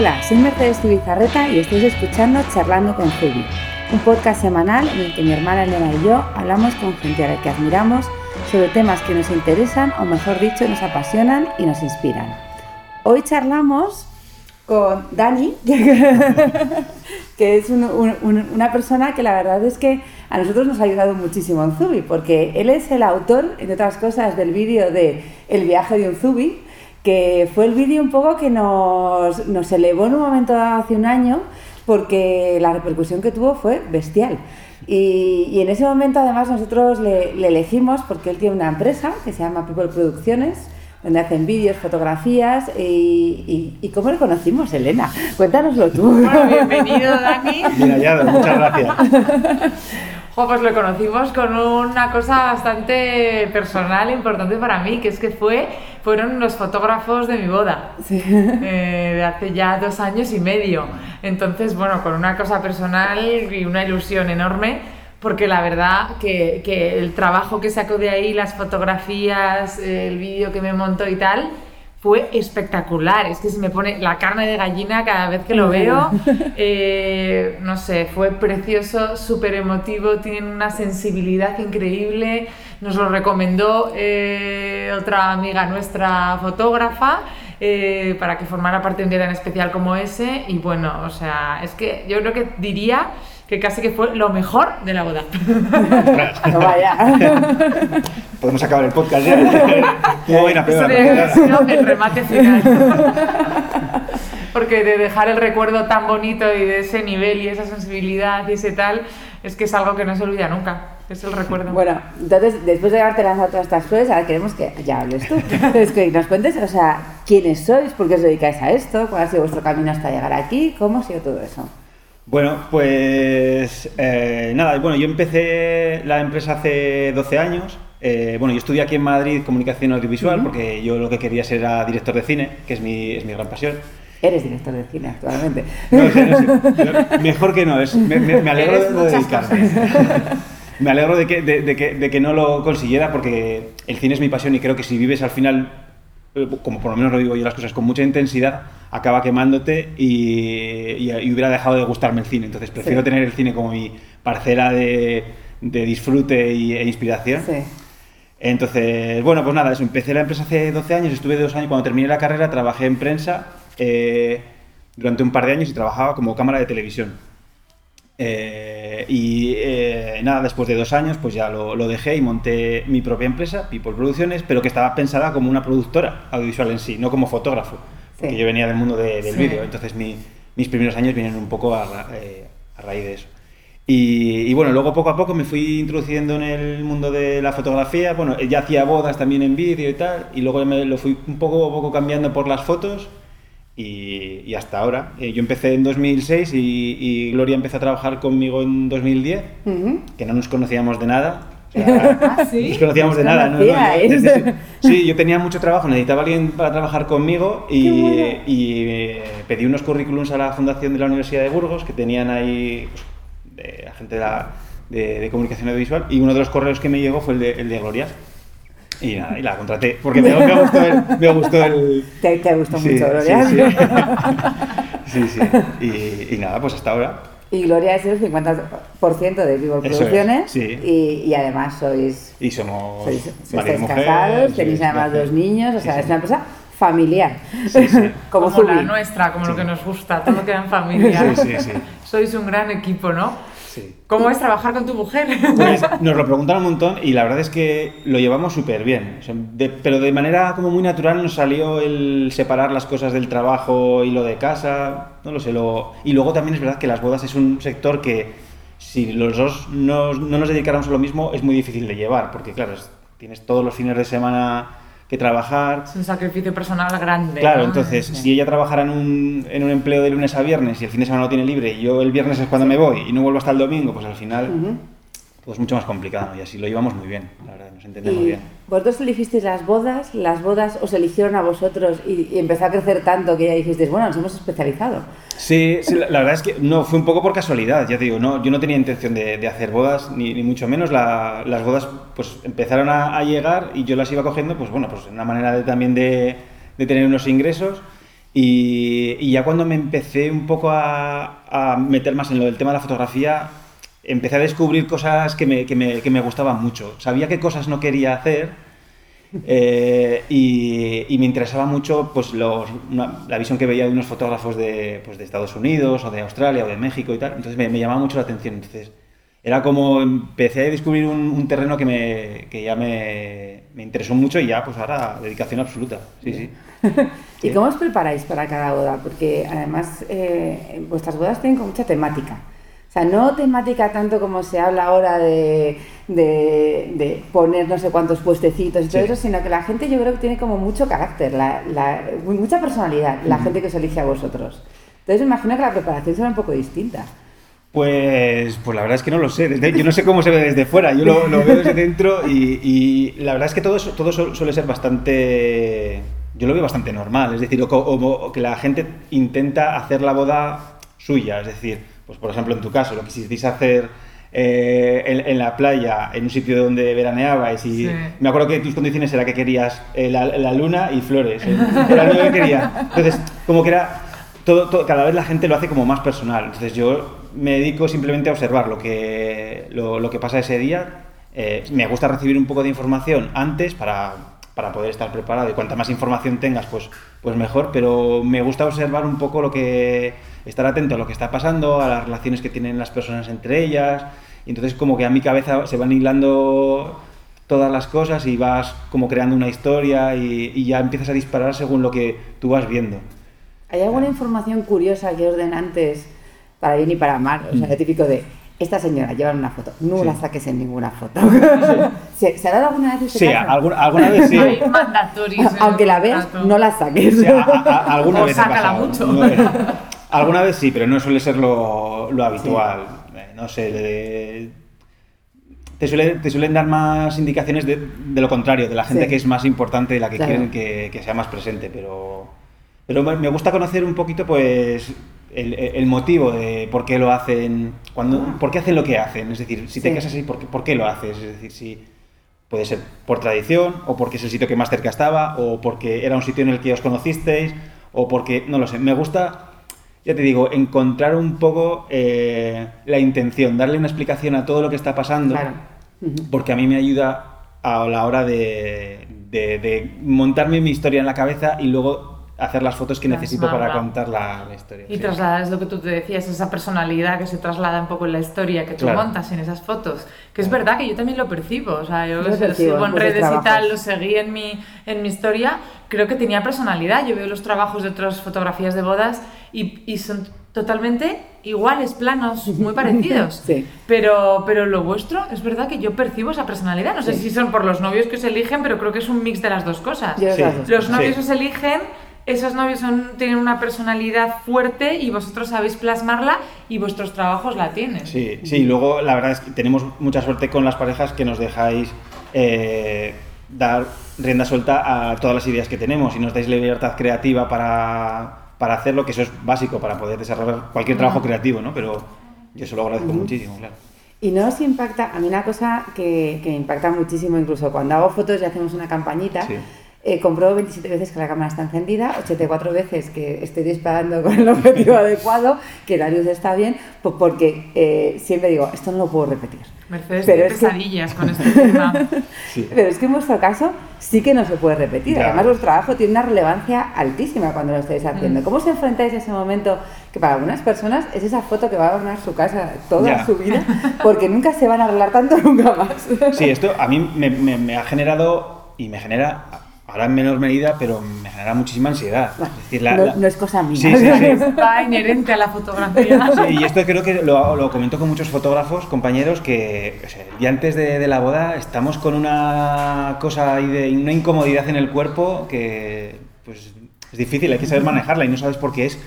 Hola, soy Mercedes Tibizarreta y estáis escuchando Charlando con Zubi, un podcast semanal en el que mi hermana Elena y yo hablamos con gente a la que admiramos sobre temas que nos interesan o mejor dicho nos apasionan y nos inspiran. Hoy charlamos con Dani, que es una persona que la verdad es que a nosotros nos ha ayudado muchísimo en Zubi, porque él es el autor, entre otras cosas, del vídeo de El viaje de un Zubi, que fue el vídeo un poco que nos, nos elevó en un momento dado hace un año, porque la repercusión que tuvo fue bestial. Y, y, en ese momento además nosotros le, le, elegimos porque él tiene una empresa que se llama People Producciones, donde hacen vídeos, fotografías y, y, ¿cómo le conocimos, Elena? Cuéntanoslo tú. Bueno, bienvenido, Dani. Mira, ya, muchas gracias. pues lo conocimos con una cosa bastante personal, importante para mí, que es que fue, fueron los fotógrafos de mi boda, eh, de hace ya dos años y medio. Entonces, bueno, con una cosa personal y una ilusión enorme porque la verdad que, que, el trabajo que sacó de ahí, las fotografías, el vídeo que me montó y tal, fue espectacular. Es que se me pone la carne de gallina cada vez que lo veo. Eh, no sé, fue precioso, súper emotivo, tiene una sensibilidad increíble. Nos lo recomendó eh, otra amiga nuestra fotógrafa. Eh, para que formara parte de un día tan especial como ese y bueno, o sea, es que yo creo que diría que casi que fue lo mejor de la boda. no vaya. Podemos acabar el podcast ya. No, a peor, el remate final. Porque de dejar el recuerdo tan bonito y de ese nivel y esa sensibilidad y ese tal, es que es algo que no se olvida nunca. Es el recuerdo. Bueno, entonces, después de darte las todas estas flores, ahora queremos que ya hables tú. es que nos cuentes, o sea, quiénes sois, por qué os dedicáis a esto, cuál ha sido vuestro camino hasta llegar aquí, cómo ha sido todo eso. Bueno, pues eh, nada, bueno, yo empecé la empresa hace 12 años. Eh, bueno, yo estudié aquí en Madrid comunicación audiovisual porque yo lo que quería ser era director de cine, que es mi, es mi gran pasión. Eres director de cine actualmente. No, no sé. Mejor que no, es, me, me, alegro de dedicarme. me alegro de que, de, que, de que no lo consiguiera porque el cine es mi pasión y creo que si vives al final, como por lo menos lo digo yo las cosas, con mucha intensidad, acaba quemándote y, hubiera dejado de gustarme el cine. Entonces prefiero tener el cine como mi parcela de, disfrute y, e inspiración. Entonces, bueno, pues nada, eso, empecé la empresa hace 12 años, estuve dos años, cuando terminé la carrera trabajé en prensa eh, durante un par de años y trabajaba como cámara de televisión. Eh, y eh, nada, después de dos años, pues ya lo, lo, dejé y monté mi propia empresa, People Producciones, pero que estaba pensada como una productora audiovisual en sí, no como fotógrafo porque yo venía del mundo del vídeo, entonces mis primeros años vienen un poco a, eh, raíz de eso. Y, bueno, luego poco a poco me fui introduciendo en el mundo de la fotografía, bueno, ya hacía bodas también en vídeo y tal, y luego me lo fui un poco a poco cambiando por las fotos y, hasta ahora. Eh, yo empecé en 2006 y, Gloria empezó a trabajar conmigo en 2010, que no nos conocíamos de nada, ¿Ah, sí? Nos conocíamos de nada, ¿no? sí, yo tenía mucho trabajo, necesitaba alguien para trabajar conmigo y, eh, pedí unos currículums a la fundación de la Universidad de Burgos que tenían ahí pues, de, gente de, comunicación audiovisual y uno de los correos que me llegó fue el de, el de Gloria. Y nada, y la contraté, porque me, me gustó el... Me gustó el... ¿Te, te gustó mucho, Gloria? Sí, sí. Y, y nada, pues hasta ahora. Y Gloria es el 50% de Vivo Producciones. y, y, además sois. Y somos. Sois, estáis casados, tenéis además dos niños, o sea, es una empresa familiar. Sí, como, como la nuestra, como lo que nos gusta, todo queda en familia. Sois un gran equipo, ¿no? ¿Cómo es trabajar con tu mujer? Pues nos lo preguntan un montón y la verdad es que lo llevamos súper bien. pero de manera como muy natural nos salió el separar las cosas del trabajo y lo de casa. No lo sé. Lo... Y luego también es verdad que las bodas es un sector que si los dos no, no nos dedicáramos a lo mismo es muy difícil de llevar. Porque claro, tienes todos los fines de semana que trabajar. Es un sacrificio personal grande. Claro, entonces, si ella trabajara en un, en un empleo de lunes a viernes y el fin de semana no tiene libre y yo el viernes es cuando me voy y no vuelvo hasta el domingo, pues al final pues mucho más complicado y así lo llevamos muy bien, la verdad, nos entendemos bien. ¿Vosotros elegisteis las bodas? ¿Las bodas os eligieron a vosotros y, empezó a crecer tanto que ya dijisteis, bueno, nos hemos especializado? Sí, sí la, verdad es que no, fue un poco por casualidad, ya te digo, no, yo no tenía intención de, de hacer bodas, ni, ni mucho menos, las bodas pues empezaron a, llegar y yo las iba cogiendo, pues bueno, pues una manera de, también de, de tener unos ingresos Y, ya cuando me empecé un poco a, a, meter más en lo del tema de la fotografía, empecé a descubrir cosas que me, que me, que me gustaban mucho. Sabía qué cosas no quería hacer eh, y, me interesaba mucho pues, los, la visión que veía de unos fotógrafos de, pues, de, Estados Unidos o de Australia o de México y tal. Entonces me, me llamaba mucho la atención. Entonces era como empecé a descubrir un, terreno que, me, que ya me, me, interesó mucho y ya pues ahora dedicación absoluta. Sí, sí. ¿Y cómo os preparáis para cada boda? Porque además eh, vuestras bodas tienen mucha temática. O sea, no temática tanto como se habla ahora de, de, poner no sé cuántos puestecitos y todo eso, sino que la gente yo creo que tiene como mucho carácter, la, mucha personalidad, la gente que os elige a vosotros. Entonces me imagino que la preparación será un poco distinta. Pues, pues la verdad es que no lo sé. yo no sé cómo se ve desde fuera. Yo lo, veo desde dentro y, la verdad es que todo, todo suele ser bastante... Yo lo veo bastante normal. Es decir, o que la gente intenta hacer la boda suya. Es decir, pues por ejemplo en tu caso, lo que quisiste hacer eh, en, la playa, en un sitio donde veraneabais y me acuerdo que tus condiciones era que querías eh, la, luna y flores, ¿eh? era lo que quería. Entonces, como que era, todo, cada vez la gente lo hace como más personal. Entonces yo me dedico simplemente a observar lo que, lo, que pasa ese día. me gusta recibir un poco de información antes para, para poder estar preparado y cuanta más información tengas, pues, pues mejor, pero me gusta observar un poco lo que estar atento a lo que está pasando, a las relaciones que tienen las personas entre ellas. Y entonces como que a mi cabeza se van hilando todas las cosas y vas como creando una historia y, ya empiezas a disparar según lo que tú vas viendo. ¿Hay alguna información curiosa que orden antes para bien y para mal? O sea, lo típico de esta señora lleva una foto, no la saques en ninguna foto. ¿Se, ha dado alguna vez Sí, alguna, alguna, vez sí. Aunque la veas, no la saques. Alguna o vez sácala mucho. Alguna vez sí, pero no suele ser lo, lo habitual. Eh, no sé, te, te, suelen dar más indicaciones de, de lo contrario, de la gente que es más importante, de la que quieren que, que, sea más presente, pero, pero me gusta conocer un poquito pues el, el, motivo de por qué lo hacen, cuando, por qué hacen lo que hacen, es decir, si te casas así, ¿por qué, ¿por qué lo haces? Es decir, si puede ser por tradición, o porque es el sitio que más cerca estaba, o porque era un sitio en el que os conocisteis, o porque, no lo sé, me gusta ya te digo, encontrar un poco eh, la intención, darle una explicación a todo lo que está pasando, porque a mí me ayuda a la hora de, de, montarme mi historia en la cabeza y luego hacer las fotos que necesito para contar la, historia. Y trasladar, es lo que tú te decías, esa personalidad que se traslada un poco en la historia que tú montas en esas fotos. Que es verdad que yo también lo percibo, o sea, yo, lo sigo en redes y tal, lo seguí en mi, en mi historia, creo que tenía personalidad. Yo veo los trabajos de otras fotografías de bodas y, y son totalmente iguales, planos, muy parecidos. Sí. Pero, pero lo vuestro, es verdad que yo percibo esa personalidad. No sé si son por los novios que os eligen, pero creo que es un mix de las dos cosas. Los novios os eligen esos novios son, tienen una personalidad fuerte y vosotros sabéis plasmarla y vuestros trabajos la tienen. Sí, sí, luego la verdad es que tenemos mucha suerte con las parejas que nos dejáis eh, dar rienda suelta a todas las ideas que tenemos y nos dais libertad creativa para, para hacerlo, que eso es básico para poder desarrollar cualquier trabajo creativo, ¿no? Pero yo eso lo agradezco muchísimo, claro. Y no os impacta, a mí una cosa que, que me impacta muchísimo, incluso cuando hago fotos y hacemos una campañita, sí eh, compruebo 27 veces que la cámara está encendida, 84 veces que estoy disparando con el objetivo adecuado, que la luz está bien, pues porque eh, siempre digo, esto no lo puedo repetir. Mercedes pero pesadillas con este tema. Pero es que en vuestro caso sí que no se puede repetir. Además, vuestro trabajo tiene una relevancia altísima cuando lo estáis haciendo. Mm. ¿Cómo se enfrentáis a ese momento que para algunas personas es esa foto que va a adornar su casa toda su vida? Porque nunca se van a arreglar tanto nunca más. Sí, esto a mí me, me ha generado y me genera ahora en menor medida, pero me genera muchísima ansiedad. no, es cosa mía. Sí, sí, sí. Va inherente a la fotografía. Sí, y esto creo que lo, lo comento con muchos fotógrafos, compañeros, que o antes de, la boda estamos con una cosa ahí de una incomodidad en el cuerpo que pues, es difícil, hay que saber manejarla y no sabes por qué es.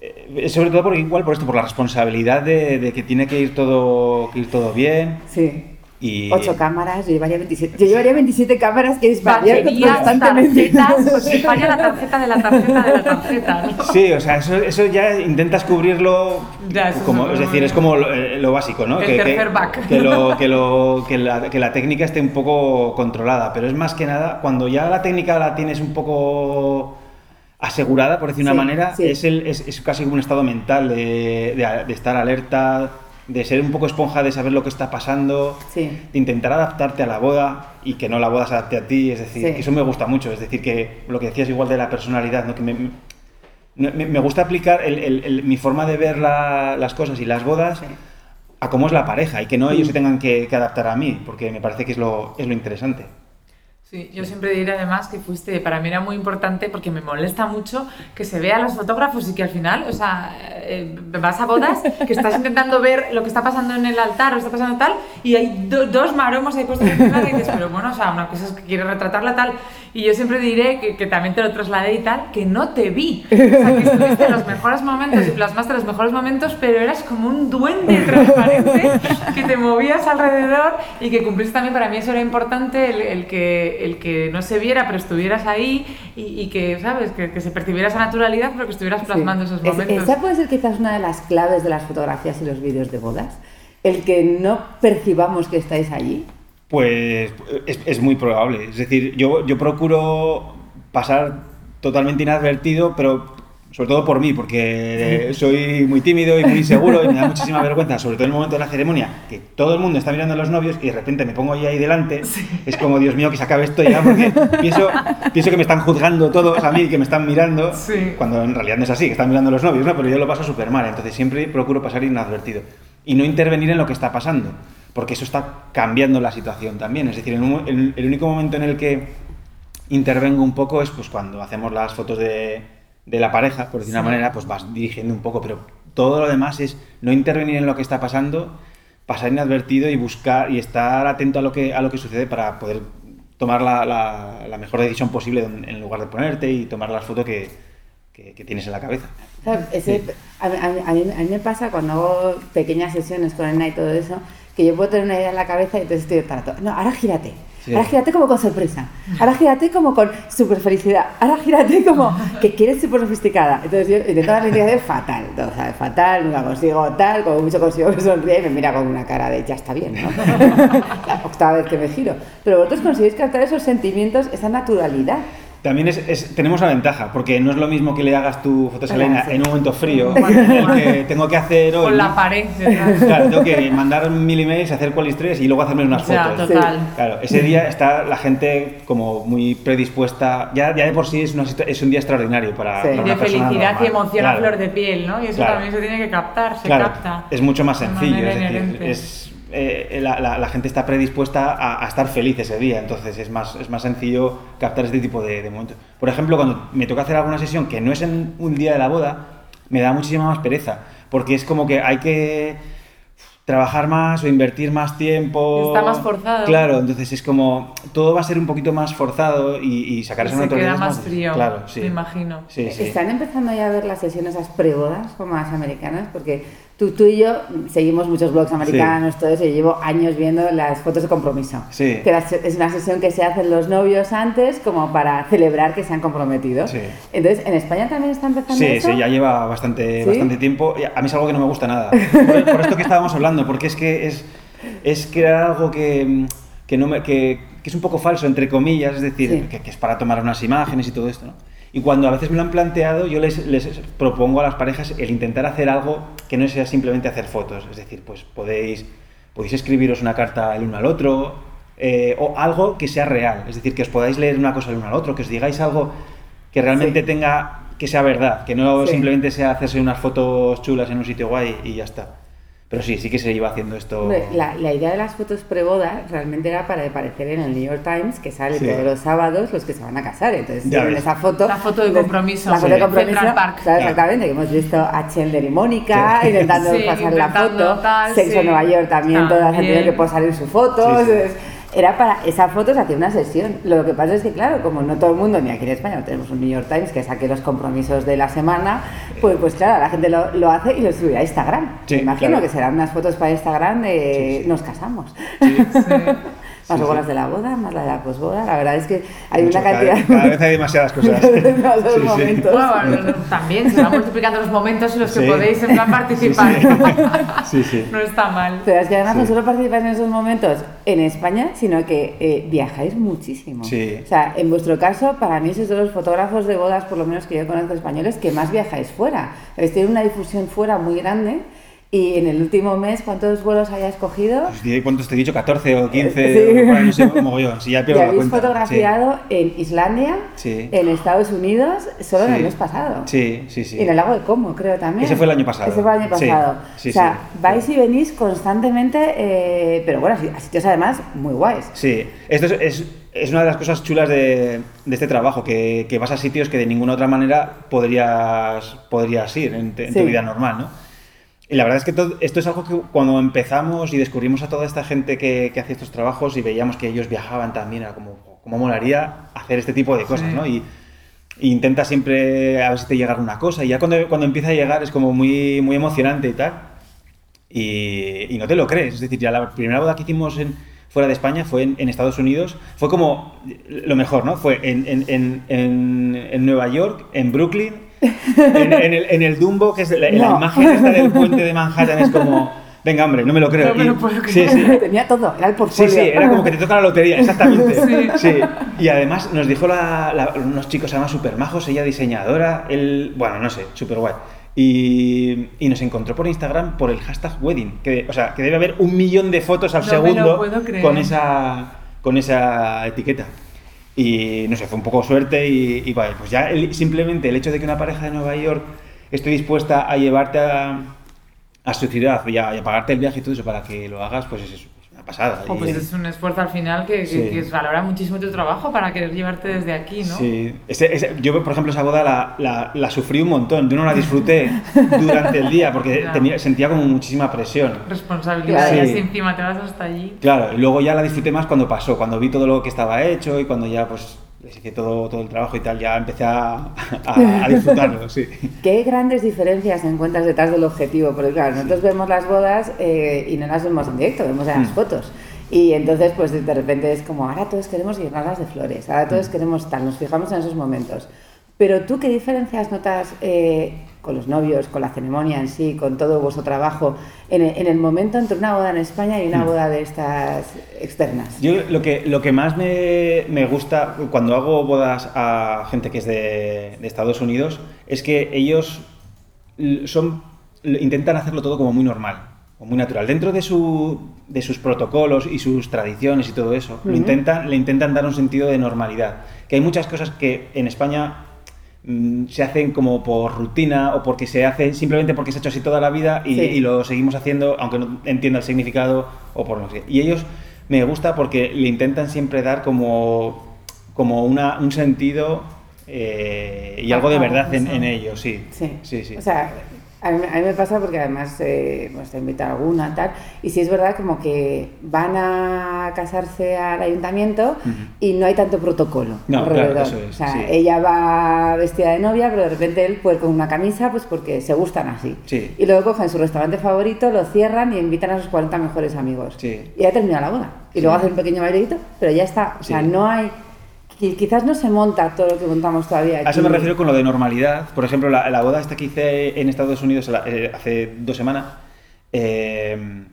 Eh, sobre todo porque igual por esto, por la responsabilidad de, de que tiene que ir todo, que ir todo bien. Sí. Y... Ocho cámaras, yo llevaría 27, yo llevaría 27 cámaras que dispararían constantemente. Tarjetas, pues la tarjeta de la tarjeta de la tarjeta. Sí, o sea, eso, eso ya intentas cubrirlo, como, es decir, es como eh, lo, básico, ¿no? El que, tercer back. Que, lo, que, lo, que, la, que la técnica esté un poco controlada, pero es más que nada, cuando ya la técnica la tienes un poco asegurada, por decir una manera, Es, el, es, es, casi un estado mental de, de, estar alerta, de ser un poco esponja, de saber lo que está pasando, de intentar adaptarte a la boda y que no la boda se adapte a ti, es decir, eso me gusta mucho, es decir, que lo que decías igual de la personalidad, ¿no? que me, me, gusta aplicar mi forma de ver las cosas y las bodas a cómo es la pareja y que no ellos se tengan que, que adaptar a mí, porque me parece que es lo, es lo interesante. Sí, yo siempre diré además que fuiste, para mí era muy importante porque me molesta mucho que se vea a los fotógrafos y que al final, o sea, eh, vas a bodas, que estás intentando ver lo que está pasando en el altar o está pasando tal, y hay dos maromos ahí puestos en y dices, pero bueno, o sea, una cosa es que quieres retratarla tal, y yo siempre diré que, que, también te lo trasladé y tal, que no te vi. O sea, que estuviste en los mejores momentos y plasmaste los mejores momentos, pero eras como un duende transparente que te movías alrededor y que cumpliste también, para mí eso era importante, el, el que el que no se viera, pero estuvieras ahí y, que, ¿sabes? Que, se percibiera esa naturalidad, pero que estuvieras plasmando esos momentos. esa puede ser quizás una de las claves de las fotografías y los vídeos de bodas, el que no percibamos que estáis allí. Pues es, es muy probable. Es decir, yo, yo procuro pasar totalmente inadvertido, pero sobre todo por mí, porque soy muy tímido y muy inseguro y me da muchísima vergüenza, sobre todo en el momento de la ceremonia, que todo el mundo está mirando a los novios y de repente me pongo ahí, ahí delante, es como, Dios mío, que se acabe esto ya, porque pienso, pienso que me están juzgando todos a mí, que me están mirando, cuando en realidad no es así, que están mirando a los novios, ¿no? pero yo lo paso súper mal, entonces siempre procuro pasar inadvertido y no intervenir en lo que está pasando, porque eso está cambiando la situación también, es decir, el, el único momento en el que intervengo un poco es pues cuando hacemos las fotos de de la pareja, por decir una manera, pues vas dirigiendo un poco, pero todo lo demás es no intervenir en lo que está pasando, pasar inadvertido y buscar y estar atento a lo que, a lo que sucede para poder tomar la, la, mejor decisión posible en lugar de ponerte y tomar las fotos que, que, tienes en la cabeza. a, mí, me pasa cuando hago pequeñas sesiones con el y todo eso, que yo puedo tener una idea en la cabeza y entonces estoy todo, no, ahora gírate Ahora gírate como con sorpresa. Ahora gírate como con super felicidad. Ahora gírate como que quieres súper sofisticada. Entonces yo intento dar la fatal. Todo, ¿sabes? Fatal, nunca consigo tal, como mucho consigo que sonríe y me mira con una cara de ya está bien, ¿no? la octava vez que me giro. Pero vosotros conseguís captar esos sentimientos, esa naturalidad. También es, tenemos una ventaja, porque no es lo mismo que le hagas tu foto Selena en un momento frío, porque tengo que hacer hoy... Con la pared. Claro, tengo que mandar mil emails, hacer tres y luego hacerme unas fotos. total. Claro, ese día está la gente como muy predispuesta, ya, ya de por sí es, es un día extraordinario para, sí. De felicidad y emoción a flor de piel, ¿no? Y eso también se tiene que captar, se capta. Es mucho más sencillo, es decir, es eh, la, gente está predispuesta a, estar feliz ese día, entonces es más, es más sencillo captar este tipo de, momentos. Por ejemplo, cuando me toca hacer alguna sesión que no es en un día de la boda, me da muchísima más pereza, porque es como que hay que trabajar más o invertir más tiempo. Está más forzado. Claro, entonces es como todo va a ser un poquito más forzado y, y sacar esa Se queda más frío, claro, sí. me imagino. Están empezando ya a ver las sesiones, esas prebodas como las americanas, porque Tú, tú, y yo seguimos muchos blogs americanos, todo eso, y llevo años viendo las fotos de compromiso. Sí. Que es una sesión que se hacen los novios antes como para celebrar que se han comprometido. Sí. Entonces, ¿en España también está empezando sí, eso? Sí, ya lleva bastante, bastante tiempo. A mí es algo que no me gusta nada. Por, esto que estábamos hablando, porque es que es, es crear algo que, que, no me, que, que, es un poco falso, entre comillas, es decir, que, que, es para tomar unas imágenes y todo esto, ¿no? Y cuando a veces me lo han planteado, yo les, les, propongo a las parejas el intentar hacer algo que no sea simplemente hacer fotos. Es decir, pues podéis, podéis escribiros una carta el uno al otro, eh, o algo que sea real. Es decir, que os podáis leer una cosa el uno al otro, que os digáis algo que realmente tenga, que sea verdad, que no simplemente sea hacerse unas fotos chulas en un sitio guay y ya está. Pero sí, sí que se iba haciendo esto. La, la idea de las fotos preboda realmente era para aparecer en el New York Times, que sale todos los sábados los que se van a casar. Entonces, esa foto. La foto de compromiso. La foto de compromiso. Park. Claro, exactamente. Que hemos visto a Chandler y Mónica intentando pasar la foto. Sexo en Nueva York también, todas han tenido que posar en su foto era para esa foto se hacía una sesión. Lo que pasa es que, claro, como no todo el mundo, ni aquí en España, no tenemos un New York Times que saque los compromisos de la semana, pues, pues claro, la gente lo, lo hace y lo sube a Instagram. Me imagino que serán unas fotos para Instagram de nos casamos. Más luego las de la boda, más la de la posboda. La verdad es que hay una cantidad. Cada, vez hay demasiadas cosas. demasiados momentos. Bueno, también se van multiplicando los momentos en los que podéis en plan participar. Sí, sí. no está mal. Pero es que además no solo participáis en esos momentos en España, sino que eh, viajáis muchísimo. Sí. O sea, en vuestro caso, para mí sois de los fotógrafos de bodas, por lo menos que yo conozco españoles, que más viajáis fuera. Habéis tenido una difusión fuera muy grande. Y en el último mes, ¿cuántos vuelos hayas cogido? Pues, ¿Cuántos te he dicho? ¿14 o 15? Sí. Bueno, no sé, mogollón. Si ya y habéis fotografiado sí. en Islandia, sí. en Estados Unidos, solo en el mes pasado. Sí, sí, sí. Y en el lago de Como, creo también. Ese fue el año pasado. Ese fue el año pasado. o sea, vais y venís constantemente, eh, pero bueno, a sitios además muy guays. Sí, esto es, es, es una de las cosas chulas de, de este trabajo, que, que, vas a sitios que de ninguna otra manera podrías, podrías ir en, en tu vida normal, ¿no? Y la verdad es que todo, esto es algo que cuando empezamos y descubrimos a toda esta gente que, que hace estos trabajos y veíamos que ellos viajaban también, era como, como molaría hacer este tipo de cosas, sí. ¿no? Y, y, intenta siempre a ver si te llega alguna cosa. Y ya cuando, cuando empieza a llegar es como muy, muy emocionante y tal. Y, y, no te lo crees. Es decir, ya la primera boda que hicimos en, fuera de España fue en, en, Estados Unidos. Fue como lo mejor, ¿no? Fue en, en, en Nueva York, en Brooklyn en, en, el, en, el, Dumbo, que es la, no. la imagen esta del puente de Manhattan, es como, venga, hombre, no me lo creo. No me lo puedo creer. Sí, sí. Tenía todo, era el portfolio. Sí, sí, era como que te toca la lotería, exactamente. Sí. sí. Y además nos dijo la, la, unos chicos, además, súper majos, ella diseñadora, él, bueno, no sé, súper guay. Y, y, nos encontró por Instagram por el hashtag wedding, que, o sea, que debe haber un millón de fotos al no segundo con esa, con esa etiqueta. Y no sé, fue un poco suerte y, y pues ya el, simplemente el hecho de que una pareja de Nueva York esté dispuesta a llevarte a, a su ciudad y a, a, pagarte el viaje y todo eso para que lo hagas, pues es pasada. Oh, pues es un esfuerzo al final que, sí. que, que, valora muchísimo tu trabajo para querer llevarte desde aquí, ¿no? Sí, yo por ejemplo esa boda la, la, la, sufrí un montón, yo no la disfruté durante el día porque claro. tenía, sentía como muchísima presión. Responsabilidad, sí. y encima te vas hasta allí. Claro, y luego ya la disfruté más cuando pasó, cuando vi todo lo que estaba hecho y cuando ya pues que todo, todo el trabajo y tal, ya empecé a, a, a disfrutarlo, sí. ¿Qué grandes diferencias encuentras detrás del objetivo? Porque claro, nosotros vemos las bodas eh, y no las vemos en directo, vemos en las mm. fotos. Y entonces, pues de repente es como, ahora todos queremos llenarlas de flores, ahora todos mm. queremos tal, nos fijamos en esos momentos. Pero tú, ¿qué diferencias notas eh, con los novios, con la ceremonia en sí, con todo vuestro trabajo, en el, en el, momento entre una boda en España y una boda de estas externas? Yo lo que, lo que más me, me gusta cuando hago bodas a gente que es de, de Estados Unidos es que ellos son, intentan hacerlo todo como muy normal o muy natural. Dentro de, su, de sus protocolos y sus tradiciones y todo eso, uh -huh. le, intentan, le intentan dar un sentido de normalidad. Que hay muchas cosas que en España mm, se hacen como por rutina o porque se hace simplemente porque se ha hecho así toda la vida y, sí. y lo seguimos haciendo aunque no entienda el significado o por no sé. Y ellos me gusta porque le intentan siempre dar como, como una, un sentido eh, y algo de verdad en, en ellos, sí. Sí. sí, sí. O sea, a mí, a mí, me pasa porque además eh, pues te invita alguna tal y si es verdad como que van a casarse al ayuntamiento uh -huh. y no hay tanto protocolo no, alrededor. Claro, eso es, o sea, sí. ella va vestida de novia pero de repente él puede con una camisa pues porque se gustan así. Sí. Y luego cogen su restaurante favorito, lo cierran y invitan a sus 40 mejores amigos. Sí. Y ya termina la boda. Y luego hacen un pequeño bailecito, pero ya está. O sea, no hay quizás no se monta todo lo que montamos todavía. Aquí. A eso me refiero con lo de normalidad. Por ejemplo, la, la boda esta que hice en Estados Unidos eh, hace dos semanas, eh,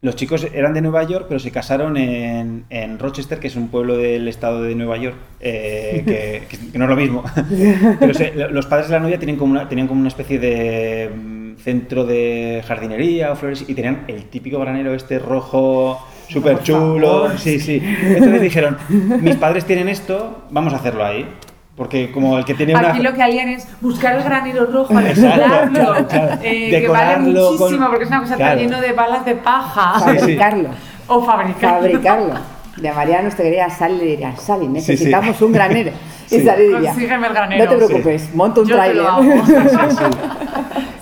los chicos eran de Nueva York, pero se casaron en, en, Rochester, que es un pueblo del estado de Nueva York, eh, que, que, que, no es lo mismo. pero se, los padres de la novia tienen como una, tenían como una especie de mm, centro de jardinería o flores y tenían el típico granero este rojo súper chulo. Sí, sí. Entonces dijeron, mis padres tienen esto, vamos a hacerlo ahí. Porque como el que tiene una... Aquí lo que harían es buscar el granero rojo, alquilarlo, claro, claro. eh, que vale muchísimo con... porque es una cosa claro. lleno de balas de paja. Fabricarlo. Sí, sí. O fabricarlo. Fabricarlo. Llamaría a te y le diría, Sally, necesitamos sí, sí. un granero. Sí. Y Sally diría, Consígueme el granero. no te preocupes, monto un Yo trailer.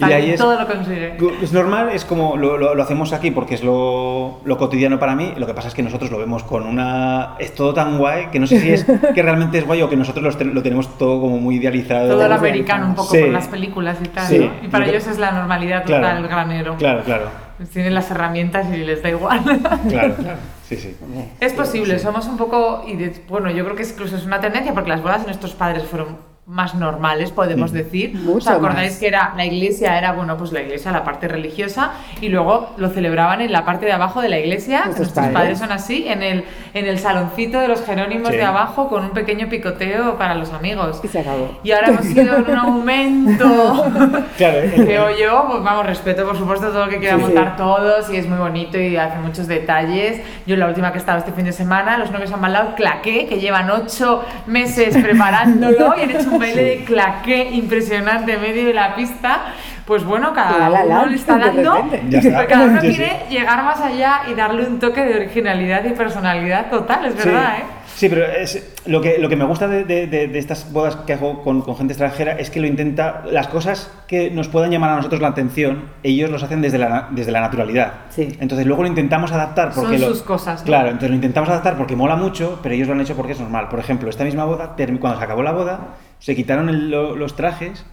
Y ahí es, todo lo consigue. Es normal, es como lo, lo, lo, hacemos aquí porque es lo, lo cotidiano para mí. Lo que pasa es que nosotros lo vemos con una. Es todo tan guay que no sé si es que realmente es guay o que nosotros lo, lo tenemos todo como muy idealizado. Todo lo americano, un poco sí. con las películas y tal. Sí. ¿no? Y para ellos es la normalidad total, claro. el granero. Claro, claro. Tienen las herramientas y les da igual. Claro, claro. Sí, sí. Es posible, somos un poco, y bueno, yo creo que incluso es una tendencia porque las bodas de nuestros padres fueron más normales, podemos decir. Mucho ¿Os acordáis más. que era la iglesia era bueno, pues la iglesia, la parte religiosa y luego lo celebraban en la parte de abajo de la iglesia. Nuestros Nuestros padres. padres. son así, en el en el saloncito de los jerónimos Sí. de abajo con un pequeño picoteo para los amigos. Y se acabó. Y ahora hemos ido en un aumento. Claro, Creo yo, pues vamos, respeto por supuesto todo lo que quieran Sí, montar sí. todos y es muy bonito y hace muchos detalles. Yo la última que he estado este fin de semana, los novios han bailado claqué, que llevan ocho meses preparándolo y han hecho un baile de claqué impresionante en medio de la pista. Pues bueno, cada La, la, la, uno le está dando, está. cada uno Sí, sí. quiere llegar más allá y darle un toque de originalidad y personalidad total, es Sí. verdad, ¿eh? Sí, pero es, lo, que, lo que me gusta de, de- de- de estas bodas que hago con, con gente extranjera es que lo intenta, las cosas que nos puedan llamar a nosotros la atención, ellos los hacen desde la, desde la naturalidad. Sí. Entonces luego lo intentamos adaptar porque... Son lo- sus cosas, ¿no? Claro, entonces lo intentamos adaptar porque mola mucho, pero ellos lo han hecho porque es normal. Por ejemplo, esta misma boda, cuando se acabó la boda, se quitaron el- los trajes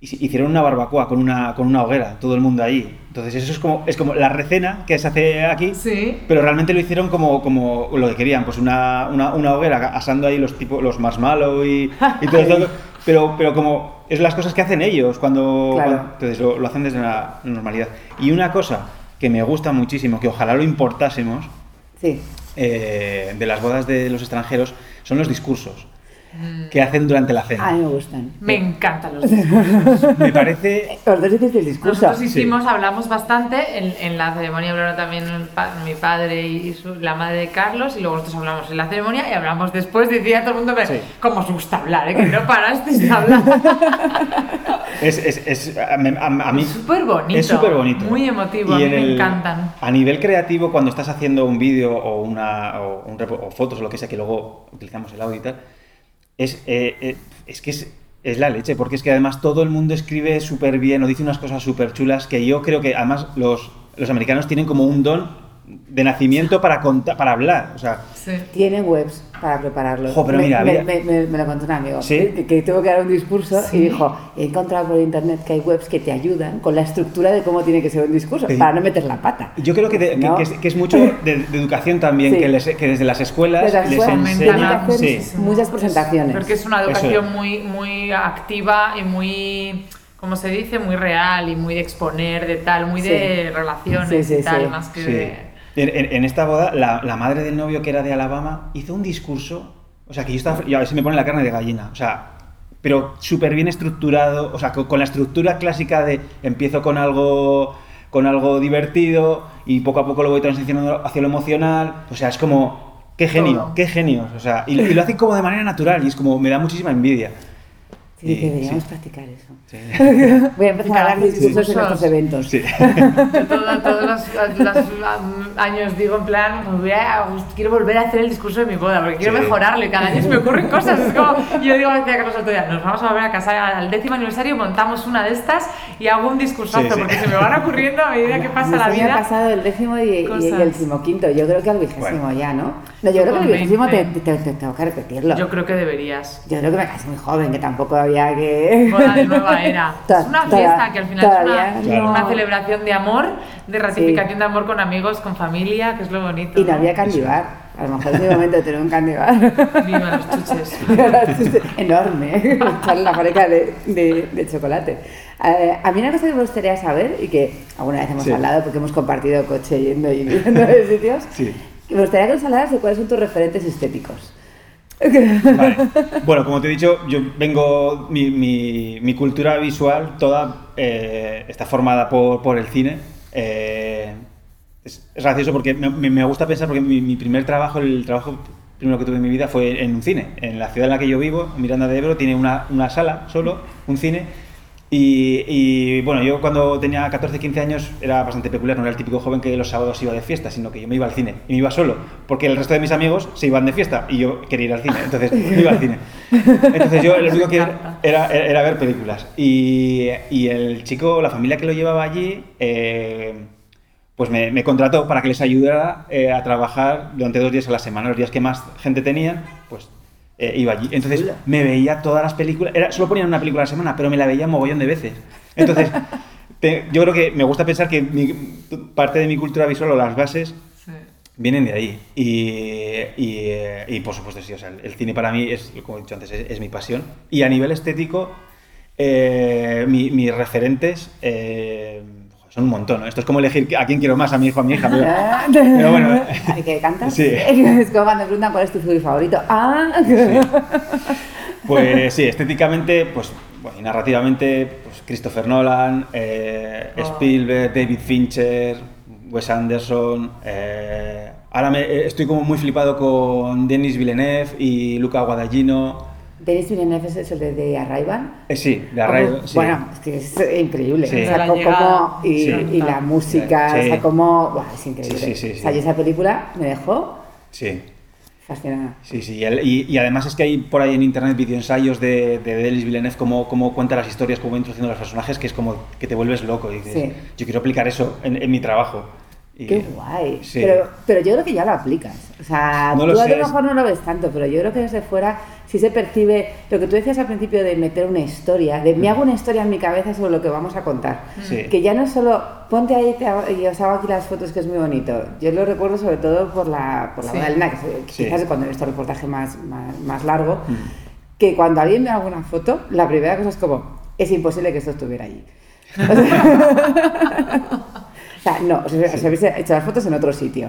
y hicieron una barbacoa con una, con una hoguera, todo el mundo ahí. Entonces eso es como, es como la recena que se hace aquí, Sí. pero realmente lo hicieron como, como lo que querían, pues una, una, una hoguera asando ahí los tipo, los marshmallow y, y todo eso. Pero, pero como es las cosas que hacen ellos cuando, Claro. cuando- entonces lo, lo hacen desde la normalidad. Y una cosa que me gusta muchísimo, que ojalá lo importásemos Sí. eh, de las bodas de los extranjeros, son los discursos que hacen durante la A cena. mí me gustan. Me encantan los discursos. Me parece Los dos hiciste el discurso. Nosotros hicimos, hablamos bastante, en, en la ceremonia hablaron también pa- mi padre y su- la madre de Carlos, y luego nosotros hablamos en la ceremonia y hablamos después, decía todo el mundo, Sí. ¿cómo os gusta hablar? eh? Que no parasteis de hablar. Es, es, es- a, mí- a- a mí Es súper bonito. Es súper bonito. Muy emotivo, a mí en me el- encantan. A nivel creativo, cuando estás haciendo un vídeo o, una, o, un o fotos o lo que sea, que luego utilizamos el audio y tal, es, eh, eh, es que es, es la leche, porque es que además todo el mundo escribe súper bien o dice unas cosas súper chulas que yo creo que además los, los americanos tienen como un don de nacimiento para, contar, para hablar. O sea, Sí. Tienen webs para. Jo, pero me, mira, me, mira. me- me- me lo contó un amigo. ¿Sí? Que, que tuvo que dar un discurso Sí. y dijo: He encontrado por internet que hay webs que te ayudan con la estructura de cómo tiene que ser un discurso, Sí. para no meter la pata. yo creo que, de- que- No. que es, que es mucho de, de educación también, Sí. que, les- que desde las escuelas Desde las les escuelas enseñan. muchas presentaciones. Porque es una educación es. muy, muy activa y muy, ¿cómo se dice? Muy real y muy de exponer, de tal, muy de Sí. relaciones Sí, sí, y tal, sí. más que Sí. de... En, en- en esta boda, la, la madre del novio que era de Alabama hizo un discurso, o sea, que yo estaba, y a ver si me pone la carne de gallina, o sea, pero súper bien estructurado, o sea, con, con la estructura clásica de empiezo con algo, con algo divertido y poco a poco lo voy transicionando hacia lo emocional, o sea, es como, qué genio, qué genios, o sea, y, lo- y lo hacen como de manera natural y es como, me da muchísima envidia. Sí, Y- deberíamos sí. practicar eso. Sí. Voy a empezar a dar Sí. discursos en nuestros eventos. Sí. Yo todo- todos los, los, años digo en plan, "Me voy a- quiero volver a hacer el discurso de mi boda, porque quiero Sí. mejorarlo y cada año se me ocurren cosas. Es como, yo digo decía Carlos otro día, nos vamos a volver a casar al décimo aniversario, montamos una de estas y hago un discursazo, Sí, sí. porque se me van ocurriendo a medida que pasa Nos la vida. pasado el décimo y, y el decimoquinto. Yo creo que al vigésimo Bueno. ya, ¿no? No, yo creo que el vigésimo te, 20. te- te- tengo que repetirlo. Yo creo que deberías. Yo creo que me casé muy joven, que tampoco había que... Boda de nueva era. Es una fiesta que al final todavía es una, no. una celebración de amor, de ratificación de amor con amigos, con familia, que es lo bonito. Y no había candibar. A lo mejor es el momento de tener un candibar. Viva los chuches. Enorme. La fábrica de, de- de chocolate. Eh, a mí una cosa que me gustaría saber, y que alguna vez hemos Sí. hablado porque hemos compartido coche yendo y viniendo de sitios, Sí. me gustaría que nos hablaras de cuáles son tus referentes estéticos. Vale. Bueno, como te he dicho, yo vengo, mi, mi- mi cultura visual toda eh, está formada por, por el cine. Eh, es, es gracioso porque me, me- gusta pensar, porque mi, mi primer trabajo, el trabajo primero que tuve en mi vida fue en un cine. En la ciudad en la que yo vivo, Miranda de Ebro, tiene una, una sala solo, un cine. Y, y, bueno, yo cuando tenía 14, 15 años era bastante peculiar, no era el típico joven que los sábados iba de fiesta, sino que yo me iba al cine. Y me iba solo, porque el resto de mis amigos se iban de fiesta y yo quería ir al cine, entonces me iba al cine. Entonces yo lo único que era, era, era ver películas. Y, y el chico, la familia que lo llevaba allí, eh, pues me, me contrató para que les ayudara eh, a trabajar durante dos días a la semana, los días que más gente tenían, pues eh, iba allí. Entonces me veía todas las películas, era, solo ponían una película a la semana, pero me la veía mogollón de veces. Entonces, te- yo creo que me gusta pensar que mi- parte de mi cultura visual o las bases Sí. vienen de ahí. Y, y, eh, y, por supuesto, sí, o sea, el cine para mí es, como he dicho antes, es, es mi pasión. Y a nivel estético, eh, mi, mis referentes eh, son un montón. ¿no? Esto es como elegir a quién quiero más, a mi hijo a mi hija. Pero, pero bueno. ¿Qué cantas? Sí. Es como cuando preguntan cuál es tu film favorito. Ah. Sí. Pues sí, estéticamente, pues, bueno, y narrativamente, pues Christopher Nolan, eh, Oh. Spielberg, David Fincher, Wes Anderson. eh, ahora me, eh, estoy como muy flipado con Denis Villeneuve y Luca Guadagnino. Denis Villeneuve es el de, de Arrival. Eh, sí, de Arrival, Como- sí. Bueno, es que es increíble. Sí. O sea, como- y, Sí. y la música, Sí. o sea, como... buah, es increíble. Sí, sí, sí, O sea, sí. y esa película me dejó Sí. fascinada. Sí, sí, y, y- además es que hay por ahí en internet videoensayos de, de Denis Villeneuve, cómo, cómo cuenta las historias, cómo va introduciendo los personajes, que es como que te vuelves loco y dices, Sí. yo quiero aplicar eso en, en mi trabajo. Y- Qué guay. Sí. Pero, pero yo creo que ya lo aplicas. O sea, No tú lo a lo mejor no lo ves tanto, pero yo creo que desde fuera sí se percibe lo que tú decías al principio de meter una historia, de me hago una historia en mi cabeza sobre lo que vamos a contar. Sí. Que ya no es solo ponte ahí te hago- y os hago aquí las fotos, que es muy bonito. Yo lo recuerdo sobre todo por la, por la Sí. boda que Sí. quizás es cuando he visto el reportaje más, más, más largo, Mm. que cuando alguien me haga una foto, la primera cosa es como, es imposible que esto estuviera allí. O sea, no, os, os habéis hecho las fotos en otro sitio.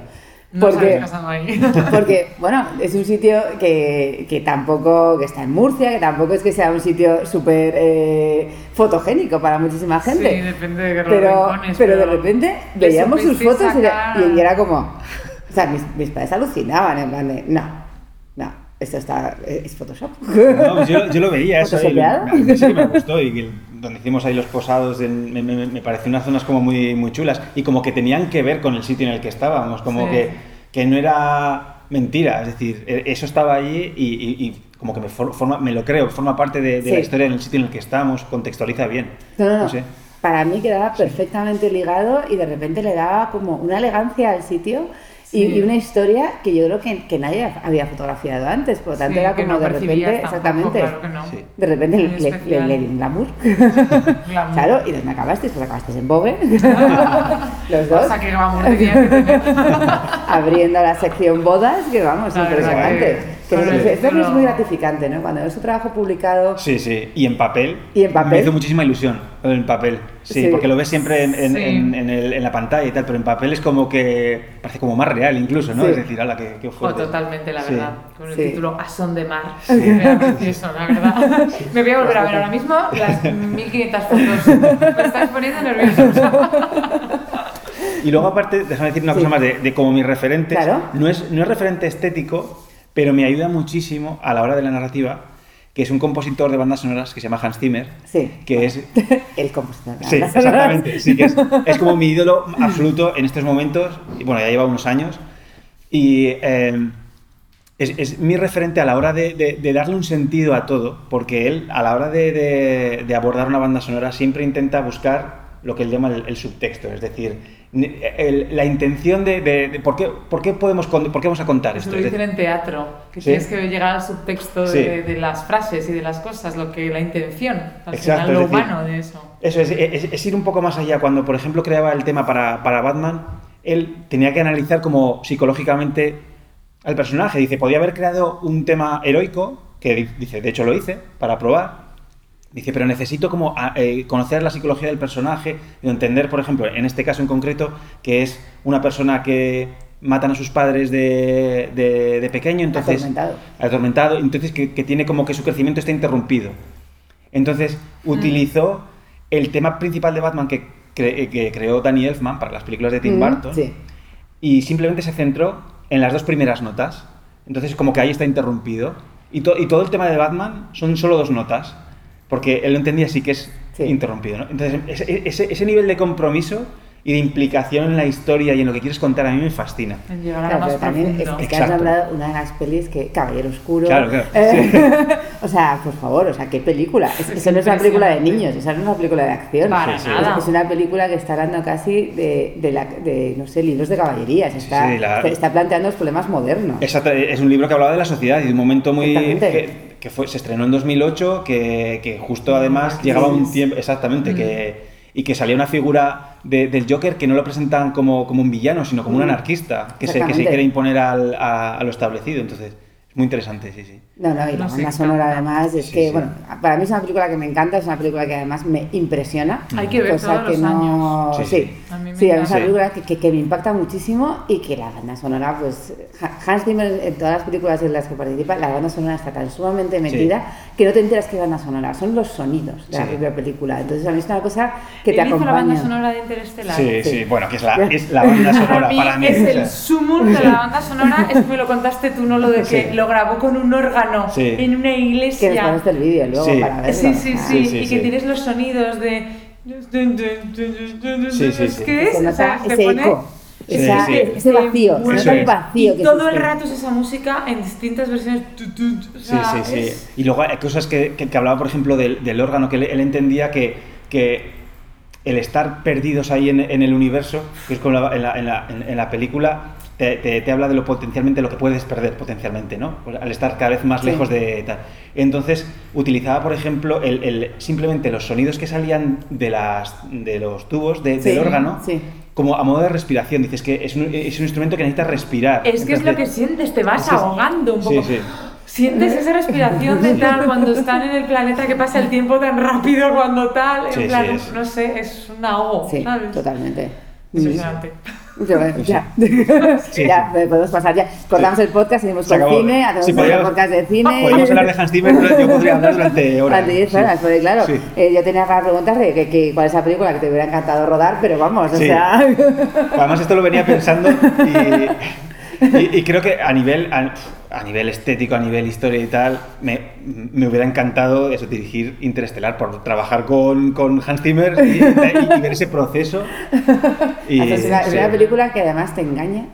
No Porque, ahí. porque, bueno, es un sitio que, que tampoco, que está en Murcia, que tampoco es que sea un sitio súper eh, fotogénico para muchísima gente. Sí, depende de qué pero, rincones, pero de repente veíamos sus fotos y era, sacar- y era como, o sea, mis, mis padres alucinaban en plan de, no, esto está, es Photoshop. No, pues yo, yo lo veía eso. sí que me gustó y que donde hicimos ahí los posados en- me, me, me pareció unas zonas como muy, muy chulas y como que tenían que ver con el sitio en el que estábamos, como Sí. que, que no era mentira, es decir, e- eso estaba allí y, y- y como que me, for- forma, me lo creo, forma parte de, de la Sí. historia en el sitio en el que estamos, contextualiza bien. No, no, no. sé. Para mí quedaba perfectamente ligado y de repente le daba como una elegancia al sitio Sí. y una historia que yo creo que, que nadie había fotografiado antes. Por lo tanto, Sí, era como no de repente, tampoco, exactamente. claro que no. Sí. De repente le, le, especial. le di un glamour. Glamour. claro, ¿y dónde acabasteis? Pues acabasteis en Vogue. Los dos. O sea, que glamour tenía que tener. abriendo la sección bodas, que vamos, La impresionante. Es- muy gratificante, ¿no? Cuando ves tu trabajo publicado. Sí, sí, y en papel. ¿Y en papel? Me hizo muchísima ilusión en papel. Sí, Sí. porque lo ves siempre en, en- Sí. en- en el- en la pantalla y tal, pero en papel es como que parece como más real incluso, ¿no? Sí. Es decir, ala, qué, qué Jo, fuerte. totalmente, la Sí. verdad. Con el Sí. título A Son de Mar. Era precioso, la verdad. Me voy a volver a ver ahora mismo las 1500 fotos. Me estáis poniendo nervioso. Y luego aparte, déjame decir una Sí. cosa más de, de como mis referentes. Claro. No, es, no es referente estético, pero me ayuda muchísimo a la hora de la narrativa, que es un compositor de bandas sonoras que se llama Hans Zimmer, Sí. que es El compositor. Sí, exactamente. Sí, que es, es como mi ídolo absoluto en estos momentos. Y bueno, ya lleva unos años. Y eh, es, es mi referente a la hora de, de- de darle un sentido a todo, porque él, a la hora de, abordar una banda sonora, siempre intenta buscar lo que él llama el, el subtexto, es decir, el- la intención de, de- de por, qué, por, qué podemos, por qué vamos a contar esto. lo dicen en teatro, que Sí. tienes que llegar al subtexto de, Sí. de las frases y de las cosas, lo que la intención, al Exacto, final lo decir, humano de eso. Eso es, es- es ir un poco más allá. Cuando, por ejemplo, creaba el tema para, para Batman, él tenía que analizar como psicológicamente al personaje. Dice, podía haber creado un tema heroico, que di- dice, de hecho lo hice, para probar. Dice, pero necesito como a- eh, conocer la psicología del personaje y entender, por ejemplo, en este caso en concreto, que es una persona que matan a sus padres de, de- de pequeño, entonces... Atormentado. Atormentado, entonces que, que tiene como que su crecimiento está interrumpido. Entonces utilizó el tema principal de Batman que, cre- que creó Danny Elfman para las películas de Tim Mm, Burton Sí. y simplemente se centró en las dos primeras notas. Entonces como que ahí está interrumpido. Y, to- y todo el tema de Batman son solo dos notas, porque él lo entendía así que es Sí. interrumpido. ¿no? Entonces ese, ese- ese nivel de compromiso y de implicación en la historia y en lo que quieres contar a mí me fascina. Claro, más pero también es, es que has hablado una de las pelis que Caballero Oscuro. Claro, claro, eh, o sea, por favor, o sea, qué película. Es, Es eso no es una película de niños, esa no es una película de acción. Para es, nada. es una película que está hablando casi de, de, la, de no sé, libros de caballerías. Está, sí, la- está- está planteando los problemas modernos. Exacto, es un libro que hablaba de la sociedad y de un momento muy... Que, fue, se estrenó en 2008, que, que justo además crisis. llegaba un tiempo... Exactamente, Mm. que... y que salía una figura de- del Joker que no lo presentan como, como un villano, sino como un Mm. anarquista que se, que se quiere imponer al- a, a lo establecido. Entonces, es muy interesante, sí, sí. No, no, y la banda sonora además es Sí, que, sí. bueno, para mí es una película que me encanta, es una película que además me impresiona. Hay que ver cosa todos que los no... años. Sí, Sí, sí. sí. A mí me Sí, es una película que, que- que me impacta muchísimo y que la banda sonora, pues Ha- Hans Zimmer en todas las películas en las que participa, la banda sonora está tan sumamente metida que no te enteras que banda sonora, son los sonidos de la propia película. Entonces a mí es una cosa que te acompaña. la banda sonora de Interestelar. Sí, Sí. sí, bueno, que es la, es la banda sonora Para mí, para mí. es o sea, el sumum de la banda sonora, es que me lo contaste tú, ¿no? Lo de que Sí. Lo grabó con un órgano Sí. en una Que iglesia. les pones el vídeo luego Sí. para verlo. Sí, sí, Ah, sí, Sí, sí, y sí. que tienes los sonidos de... Sí, sí, es sí. que Se es, o nota sea, se ese pone... eco, Sí, esa- sí. ese vacío, se nota el es. vacío y que todo el rato es esa música en distintas versiones. tu, tu, tu, o Sí, sea, sí, sí. es- Y luego hay cosas que, que- que hablaba, por ejemplo, del, del órgano, que él, él entendía que, que el estar perdidos ahí en, en el universo, que es como la- en, la, en, la, en- en la película, te, te- te habla de lo potencialmente, lo que puedes perder potencialmente, ¿no? Pues al estar cada vez más Sí. lejos de tal. Entonces, utilizaba, por ejemplo, el, el- simplemente los sonidos que salían de, las, de los tubos de- Sí, del órgano. sí. Como a modo de respiración, dices que es un, es un instrumento que necesita respirar. Es que es lo que sientes, te vas ahogando un poco. sí. Sientes esa respiración de tal cuando están en el planeta que pasa el tiempo tan rápido cuando tal. En Sí, plan, sí, es- no sé, es un ahogo. Sí, ¿sabes? totalmente. Impresionante. Bueno, ya, Sí, ya podemos pasar ya. Cortamos el podcast, seguimos Se con acabó. cine, hacemos Sí, un podcast de cine. Podemos hablar de Hans Zimmer, pero yo podría hablar durante horas. Durante 10 Sí. horas, porque claro, eh, yo tenía ganas de preguntar de que, que- cuál es la película que te hubiera encantado rodar, pero vamos, o sea... Además esto lo venía pensando y, y- y creo que a nivel, a, a nivel estético, a nivel historia y tal, me, me hubiera encantado eso, dirigir Interestelar, por trabajar con, con Hans Zimmer y, y- y ver ese proceso. Y, es, una, sí. una película que además te engaña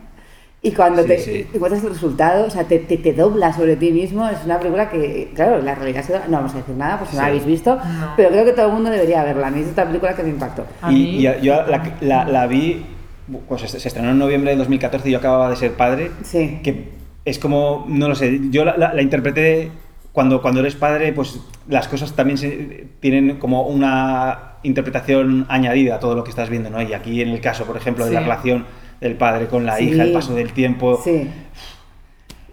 y cuando Sí, te sí. encuentras el resultado, o sea, te, te, te dobla sobre ti mismo. Es una película que, claro, la realidad no vamos a decir nada, pues no la habéis visto, No. pero creo que todo el mundo debería verla. A mí es otra película que me impactó. A Y, mí- y yo la, la- la vi, pues se se estrenó en noviembre de 2014 y yo acababa de ser padre. Sí. Que es como, no lo sé, yo la, la- la interpreté cuando, cuando eres padre, pues las cosas también se- tienen como una interpretación añadida a todo lo que estás viendo, ¿no? Y aquí en el caso, por ejemplo, de la relación del padre con la Sí. hija, el paso del tiempo. Sí.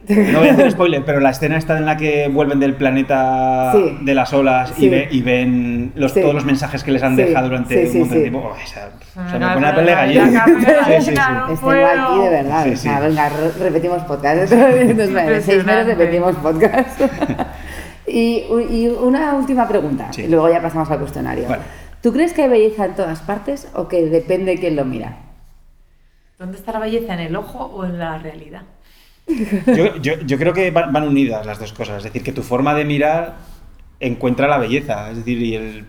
No voy a hacer spoiler, pero la escena está en la que vuelven del planeta Sí. de las olas Sí. y, ve- y ven los, Sí. todos los mensajes que les han Sí. dejado durante Sí, un montón sí. de tiempo. Oh, esa- o me sea, me pone la pelea gallina. vengo aquí de verdad. O sea, venga, re- repetimos podcast. Entonces, en seis meses repetimos podcast. y, y una última pregunta, Sí. y luego ya pasamos al cuestionario. Vale. ¿Tú crees que hay belleza en todas partes o que depende de quién lo mira? ¿Dónde está la belleza? ¿En el ojo o en la realidad? Yo, yo- yo creo que van, van unidas las dos cosas. Es decir, que tu forma de mirar encuentra la belleza. Es decir, y el,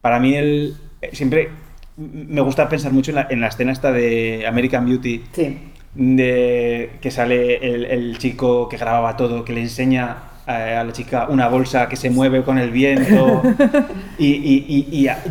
para mí el, siempre me gusta pensar mucho en la, en la escena esta de American Beauty, Sí. de que sale el, el chico que grababa todo, que le enseña a, a la chica una bolsa que se mueve con el viento. y y- y- y a-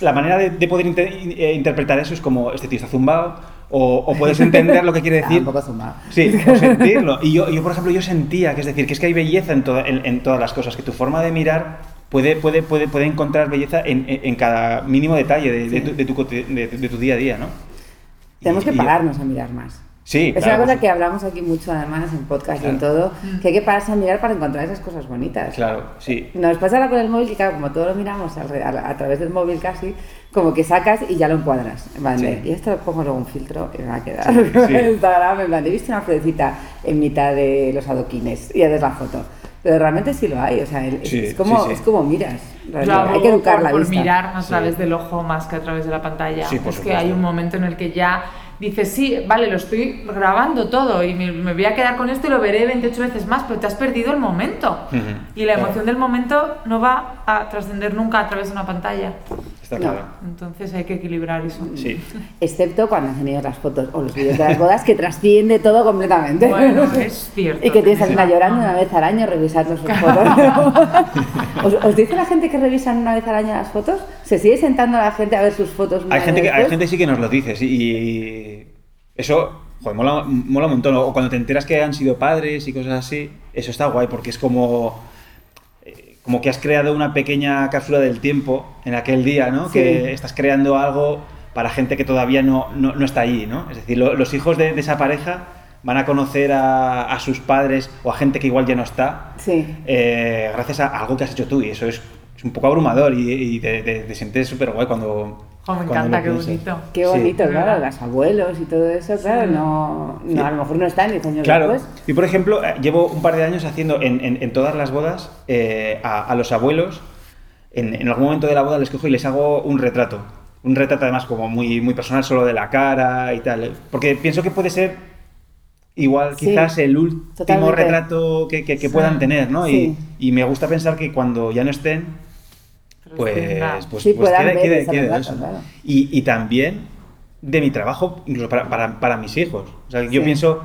la manera de, de poder inter- eh, interpretar eso es como, este tío está zumbado, o, o puedes entender lo que quiere decir. un poco zumbado. Sí, o sentirlo. Y yo, yo, por ejemplo, yo sentía, que es decir, que es que hay belleza en, toda- en, en todas las cosas, que tu forma de mirar puede, puede, puede, puede encontrar belleza en, en- cada mínimo detalle de, de tu, de tu de- tu día a día, ¿no? Tenemos Y- que y pararnos a mirar más. Sí, Es claro, una cosa que hablamos aquí mucho además en podcast y en Claro. todo, que hay que pararse a mirar para encontrar esas cosas bonitas. Claro, sí. Nos pasa ahora con el móvil que claro, como todo lo miramos a, a través del móvil casi, como que sacas y ya lo encuadras. De, Sí. Y esto le pongo luego un filtro y me va a quedar Sí, sí. en Instagram. En plan, he visto una florecita en mitad de los adoquines y haces la foto. Pero realmente sí lo hay, o sea, es, como, sí, sí. es como miras. Hago hay que educar por, la por vista. mirar a Sí. través del ojo más que a través de la pantalla. Sí, por es que hay un momento en el que ya dices, sí, vale, lo estoy grabando todo y me, me voy a quedar con esto y lo veré 28 veces más, pero te has perdido el momento. Y la emoción del momento no va a trascender nunca a través de una pantalla. Está No. claro. Entonces hay que equilibrar eso. Sí. Excepto cuando enseñas las fotos o los vídeos de las bodas que trasciende todo completamente. Bueno, es cierto. Y que tienes a una Sí. llorando una vez al año revisando sus fotos. ¿Os, os dice la gente que revisan una vez al año las fotos? ¿Se sigue sentando la gente a ver sus fotos? un Hay gente, que, hay gente sí que nos lo dice, sí, y eso, joder, mola, mola un montón. O cuando te enteras que han sido padres y cosas así, eso está guay, porque es como... como que has creado una pequeña cápsula del tiempo en aquel día, ¿no? Que estás creando algo para gente que todavía no, no, está allí, ¿no? Es decir, los hijos de, esa pareja van a conocer a, sus padres o a gente que igual ya no está, eh, gracias a algo que has hecho tú y eso es, un poco abrumador y, te, te, sientes súper guay cuando, me encanta, qué bonito. Qué bonito, claro, los abuelos y todo eso, claro, no, a lo mejor no están 10 años claro. después. Y por ejemplo, eh, llevo un par de años haciendo en, en, todas las bodas eh, a, los abuelos, en, en, algún momento de la boda les cojo y les hago un retrato. Un retrato además como muy, muy personal, solo de la cara y tal. Porque pienso que puede ser igual quizás el último retrato que, que, puedan tener, ¿no? Y, y me gusta pensar que cuando ya no estén, pues, pues, sí, pues eso. Y, y, también de mi trabajo, incluso para, para, para mis hijos. O sea, yo pienso,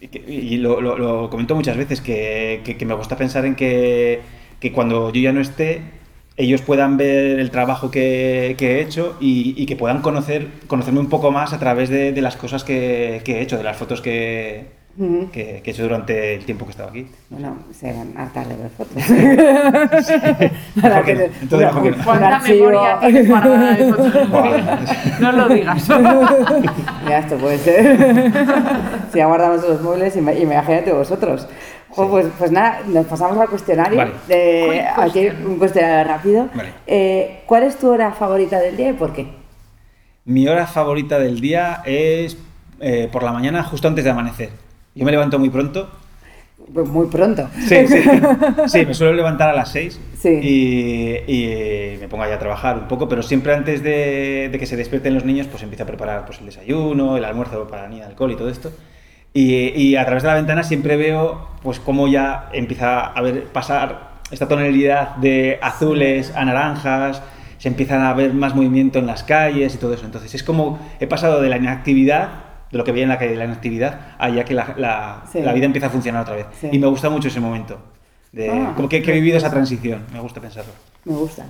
y lo, lo, comento muchas veces, que, que, me gusta pensar en que, que, cuando yo ya no esté, ellos puedan ver el trabajo que, he hecho y, y, que puedan conocer, conocerme un poco más a través de, de las cosas que, he hecho, de las fotos que, que, he hecho durante el tiempo que estaba aquí. Bueno, se van a de ver fotos. Para que, entonces, no, ¿Cuánta memoria tienes guardada de fotos? no lo digas. ya, esto puede ser. si ya guardamos los muebles, imagínate vosotros. pues, pues nada, nos pasamos al cuestionario. Vale. aquí un cuestionario rápido. Vale. Eh, ¿Cuál es tu hora favorita del día y por qué? Mi hora favorita del día es eh, por la mañana, justo antes de amanecer. Yo me levanto muy pronto. Pues muy pronto. Sí, sí. Sí, me suelo levantar a las 6 y, me pongo ahí a trabajar un poco, pero siempre antes de, que se despierten los niños, pues empiezo a preparar pues, el desayuno, el almuerzo para la niña, alcohol y todo esto. Y, a través de la ventana siempre veo pues cómo ya empieza a ver pasar esta tonalidad de azules a naranjas, se empiezan a ver más movimiento en las calles y todo eso. Entonces es como he pasado de la inactividad de lo que veía en la calle, la inactividad, allá que la, la, vida empieza a funcionar otra vez. Y me gusta mucho ese momento. De, ah, como que, he vivido esa transición, me gusta pensarlo. Me gusta.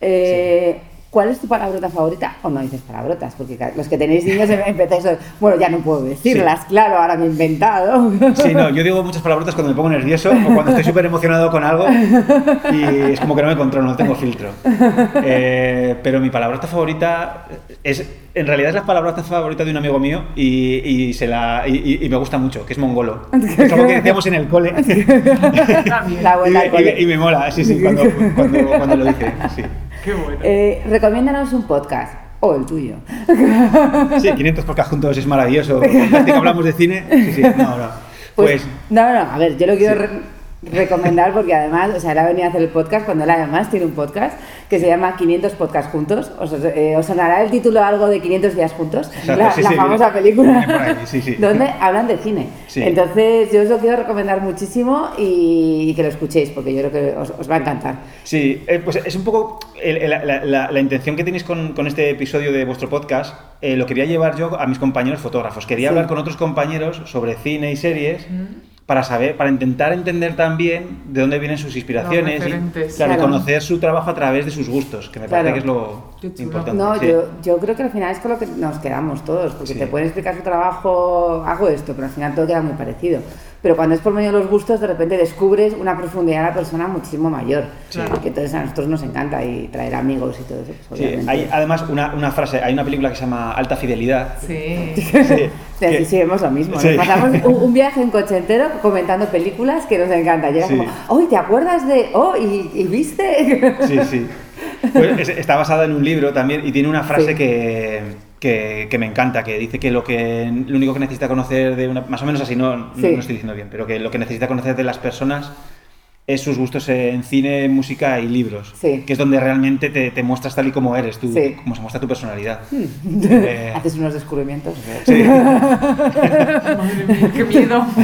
Eh, ¿Cuál es tu palabrota favorita? O no dices palabrotas, porque los que tenéis niños em, empezáis a... Bueno, ya no puedo decirlas, claro, ahora me he inventado. Sí, no, yo digo muchas palabrotas cuando me pongo nervioso o cuando estoy súper emocionado con algo y es como que no me controlo, no tengo filtro. Eh, pero mi palabrota favorita es, en realidad es la palabrota favorita de un amigo mío y, y se la, y, me gusta mucho, que es mongolo. Es algo que decíamos en el cole. La buena y, me mola, sí, sí, cuando, cuando, cuando lo dice, sí. Qué bueno. Eh, recomiéndanos un podcast. O el tuyo. Sí, 500 podcasts juntos es maravilloso. que hablamos de cine. Sí, sí, no, no. Pues, pues, no, no, a ver, yo lo quiero recomendar porque además, o sea, él ha venido a hacer el podcast cuando él además tiene un podcast que se llama 500 Podcasts Juntos. ¿Os, eh, sonará el título algo de 500 días juntos? la, famosa película donde hablan de cine. Entonces yo os lo quiero recomendar muchísimo y, que lo escuchéis porque yo creo que os, va a encantar. Sí, eh, pues es un poco la, intención que tenéis con, con, este episodio de vuestro podcast. Eh, lo quería llevar yo a mis compañeros fotógrafos. Quería hablar con otros compañeros sobre cine y series para saber, para intentar entender también de dónde vienen sus inspiraciones y claro, conocer su trabajo a través de sus gustos, que me parece que es lo importante. No, yo, yo, creo que al final es con lo que nos quedamos todos, porque te pueden explicar su trabajo, hago esto, pero al final todo queda muy parecido pero cuando es por medio de los gustos, de repente descubres una profundidad de la persona muchísimo mayor. Que entonces a nosotros nos encanta y traer amigos y todo eso. Pues, sí, hay además una, una, frase, hay una película que se llama Alta Fidelidad. Sí. sí, sí, sí, vemos lo mismo. Nos pasamos un, viaje en coche entero comentando películas que nos encanta. Y era como, ¡oh, ¿te acuerdas de.? ¡Oh, y, viste! Sí, sí. Pues está basada en un libro también y tiene una frase que que, me encanta, que dice que lo que lo único que necesita conocer de una, más o menos así, no, no, no, estoy diciendo bien, pero que lo que necesita conocer de las personas es sus gustos en cine, música y libros, que es donde realmente te, te, muestras tal y como eres, tú, como se muestra tu personalidad. Hmm. Eh, Haces unos descubrimientos. Sí. ¡Qué miedo!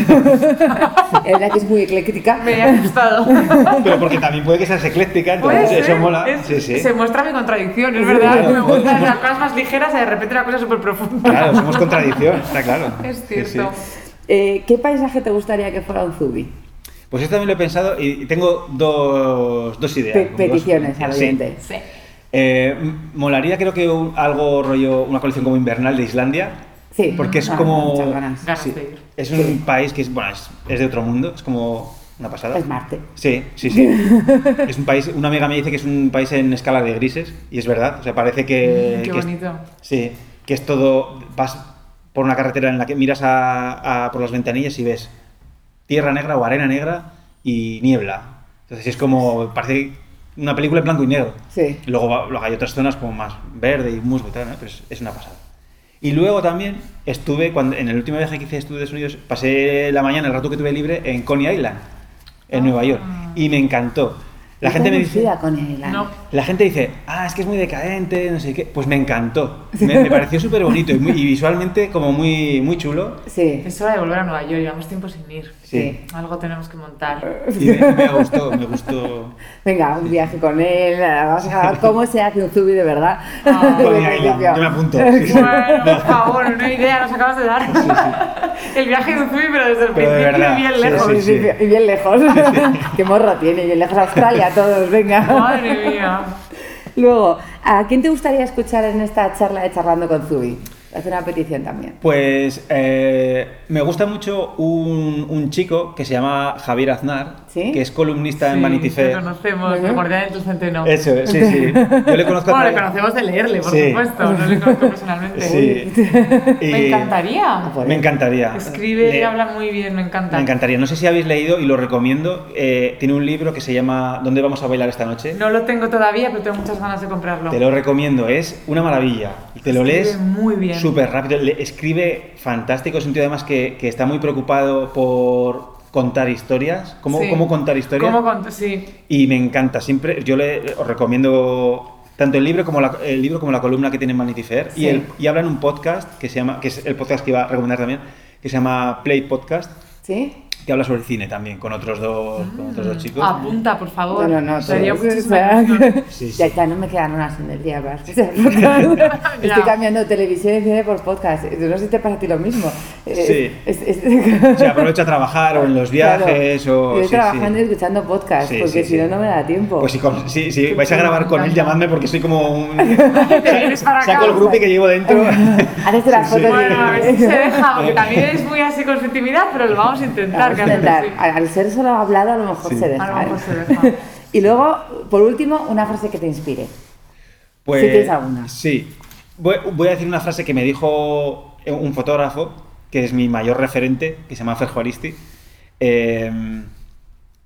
Es verdad que es muy ecléctica. Me ha gustado. Pero porque también puede que seas ecléctica, entonces eso mola. sí, sí. Se muestra mi contradicción, es verdad. me gustan las cosas más ligeras y de repente una cosa súper profunda. Claro, somos contradicción, está claro. Es cierto. Eh, ¿Qué paisaje te gustaría que fuera un zubi? Pues yo también lo he pensado y tengo dos, dos ideas. peticiones al Sí. Eh, molaría creo que algo rollo, una colección como invernal de Islandia. Sí. Porque es ah, como... Sí, es un país que es, bueno, es, de otro mundo. Es como una pasada. Es Marte. Sí, sí, sí. es un país, una amiga me dice que es un país en escala de grises, y es verdad. O sea, parece que. Mm, qué que es- bonito. sí, que es todo. Vas por una carretera en la que miras a, a- por las ventanillas y ves tierra negra o arena negra y niebla. Entonces es como. Parece una película en blanco y negro. Sí. Y luego, va- luego hay otras zonas como más verde y musgo y tal, ¿no? pero es, es una pasada. Y luego también estuve, cuando, en el último viaje que hice a Estados Unidos, pasé la mañana, el rato que tuve libre, en Coney Island, en Nueva York. Y me encantó. La gente me dice... Coney Island. No. La gente dice, ah, es que es muy decadente, no sé qué. Pues me encantó. Me, me pareció súper bonito y, muy- y visualmente como muy, muy chulo. Sí. Es hora de volver a Nueva York, llevamos tiempo sin ir. Sí. Algo tenemos que montar. Y me, me gustó, me gustó. Venga, un viaje con él, vamos a ver cómo se hace un zubi de verdad. Ah, Island, principio. yo me apunto. Sí, sí. Bueno, por favor, una idea nos acabas de dar. El viaje de Uzui, pero desde el Pero de principio verdad, bien sí, lejos. sí, Y bien lejos. Qué morro tiene, bien lejos a Australia todos, venga. Madre mía. Luego, ¿a quién te gustaría escuchar en esta charla de Charlando con Zubi? Hacer una petición también. Pues eh, me gusta mucho un, un chico que se llama Javier Aznar, ¿Sí? que es columnista en Vanity Lo Fair. conocemos, Bueno. el guardián del tu centeno. Eso, sí, sí. Yo le conozco a Bueno, le conocemos de leerle, por Sí. supuesto. No le conozco personalmente. Sí. Me encantaría. Por Me él. encantaría. Escribe y habla muy bien, me encanta. Me encantaría. No sé si habéis leído y lo recomiendo. eh, tiene un libro que se llama ¿Dónde vamos a bailar esta noche? No lo tengo todavía, pero tengo muchas ganas de comprarlo. Te lo recomiendo. Es una maravilla. Te lo Escribe lees muy bien. Súper rápido. Le- escribe fantástico. Es un tío además que, que está muy preocupado por contar historias. ¿Cómo, Sí. cómo contar historias? ¿Cómo cont- Sí. Y me encanta, siempre, yo le, os recomiendo tanto el libro como la, el libro como la columna que tiene Fair. Sí. Y, el, y habla en un podcast que se llama, que es el podcast que iba a recomendar también, que se llama Play Podcast, ¿Sí? Que habla sobre el cine también, con otros dos, con otros dos chicos. Apunta, por favor. No, no, no. Sería. Sí, sí. Ya, ya no me quedan horas en el día para podcast. Estoy cambiando de televisión y cine por podcast. No sé si te pasa a ti lo mismo. Sí. Es- es- sea, aprovecho a trabajar o en los viajes Claro. o... Yo sí, trabajando sí. y escuchando podcast, Sí, porque sí, si sí. no, no me da tiempo. Pues si, con- si, si vais a grabar con él, llamadme porque soy como un... para. Saco el grupo que llevo dentro. Haces las Sí, sí. fotos Bueno, a ver si se deja, porque también es muy así con su intimidad, pero lo vamos a intentar. Al ser solo hablado, a lo mejor Sí. se deja. A lo mejor ¿eh? se deja. y luego, por último, una frase que te inspire. Pues, Si tienes alguna. Sí. Voy, voy a decir una frase que me dijo un fotógrafo, que es mi mayor referente, que se llama Fer Juaristi, eh,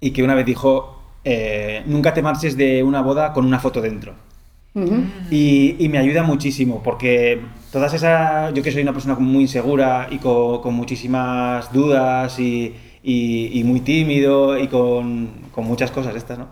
y que una vez dijo, eh, nunca te marches de una boda con una foto dentro. Y me ayuda muchísimo, porque todas esas, yo que soy una persona muy insegura y con, con muchísimas dudas y, y- y muy tímido y con, con muchas cosas estas, ¿no?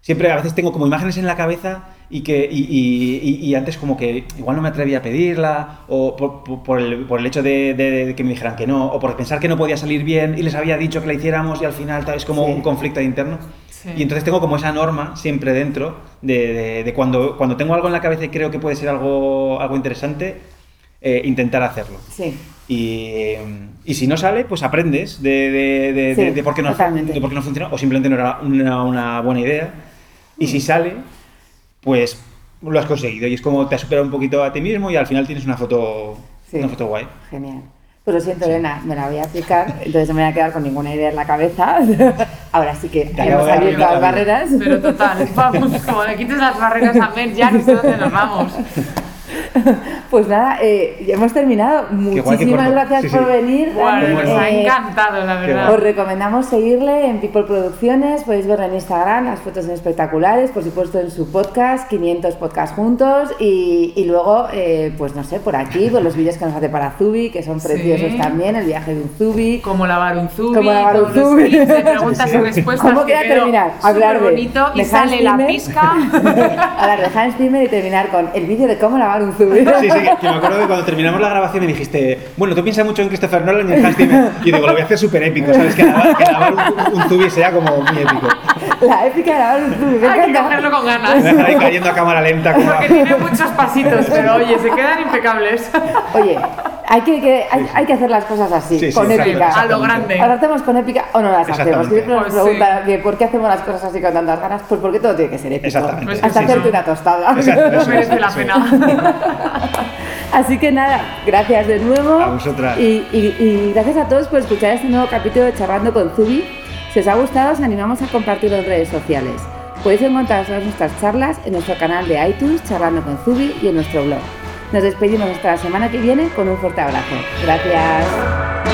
Siempre a veces tengo como imágenes en la cabeza y que y, y- y- y antes como que igual no me atrevía a pedirla o por, por- por el, por el hecho de, de- de que me dijeran que no o por pensar que no podía salir bien y les había dicho que la hiciéramos y al final tal, es como Sí. un conflicto interno. Sí. Y entonces tengo como esa norma siempre dentro de, de- de cuando, cuando tengo algo en la cabeza y creo que puede ser algo, algo interesante, eh, intentar hacerlo. Sí. Y, y si no sale, pues aprendes de, de, de- Sí, de- de por, qué no, de por qué no funciona o simplemente no era una, una buena idea. Y si sale, pues lo has conseguido y es como te has superado un poquito a ti mismo y al final tienes una foto, Sí. una foto guay. Genial. Pues lo siento, Elena, me la voy a aplicar, entonces no me voy a quedar con ninguna idea en la cabeza. Ahora sí que Te hemos abierto la las barreras. Pero total, vamos, como le quites las barreras a Mer, ya no sé dónde nos vamos. Pues nada, eh, ya hemos terminado. Muchísimas gracias Sí, sí. por venir. Bueno, nos ha Eh, encantado, la verdad. Os recomendamos seguirle en People Producciones, podéis verlo en Instagram, las fotos son espectaculares, por supuesto en su podcast, 500 podcasts juntos, y, y luego, eh, pues no sé, por aquí, por los vídeos que nos hace para Zubi, que son Sí. preciosos también, el viaje de un Zubi. Cómo lavar un zubi, Cómo lavar un zubi. tips de preguntas y respuestas. ¿Cómo que queda terminar? Hablar de superbonito y sale Hans la Zimmer. pizca. Hablar de Hans Zimmer y terminar con el vídeo de cómo lavar un Zubi. Sí, sí, que, que me acuerdo de cuando terminamos la grabación y dijiste, bueno, tú piensas mucho en Christopher Nolan y en Hans Zimmer. Y digo, lo voy a hacer súper épico, ¿sabes? Que que lavar un, un tubi sea como muy épico. La épica de lavar un Zubi, me Hay que cogerlo con Me ganas. dejar ahí cayendo a cámara lenta. Como Porque tiene muchos pasitos, pero oye, se quedan impecables. Oye, hay que, que hay, hay, que hacer las cosas así, sí, sí, con épica. A lo grande. Ahora hacemos con épica o no las hacemos. Siempre nos pues sí. por qué hacemos las cosas así con tantas ganas, pues porque todo tiene que ser épico. Exactamente. Pues Hasta hacerte una tostada. No merece la pena. Así que nada, gracias de nuevo. A vosotras. Y, y, y gracias a todos por escuchar este nuevo capítulo de Charlando con Zubi. Si os ha gustado, os animamos a compartirlo en redes sociales. Podéis encontrar todas nuestras charlas en nuestro canal de iTunes, Charlando con Zubi, y en nuestro blog. Nos despedimos hasta la semana que viene con un fuerte abrazo. Gracias.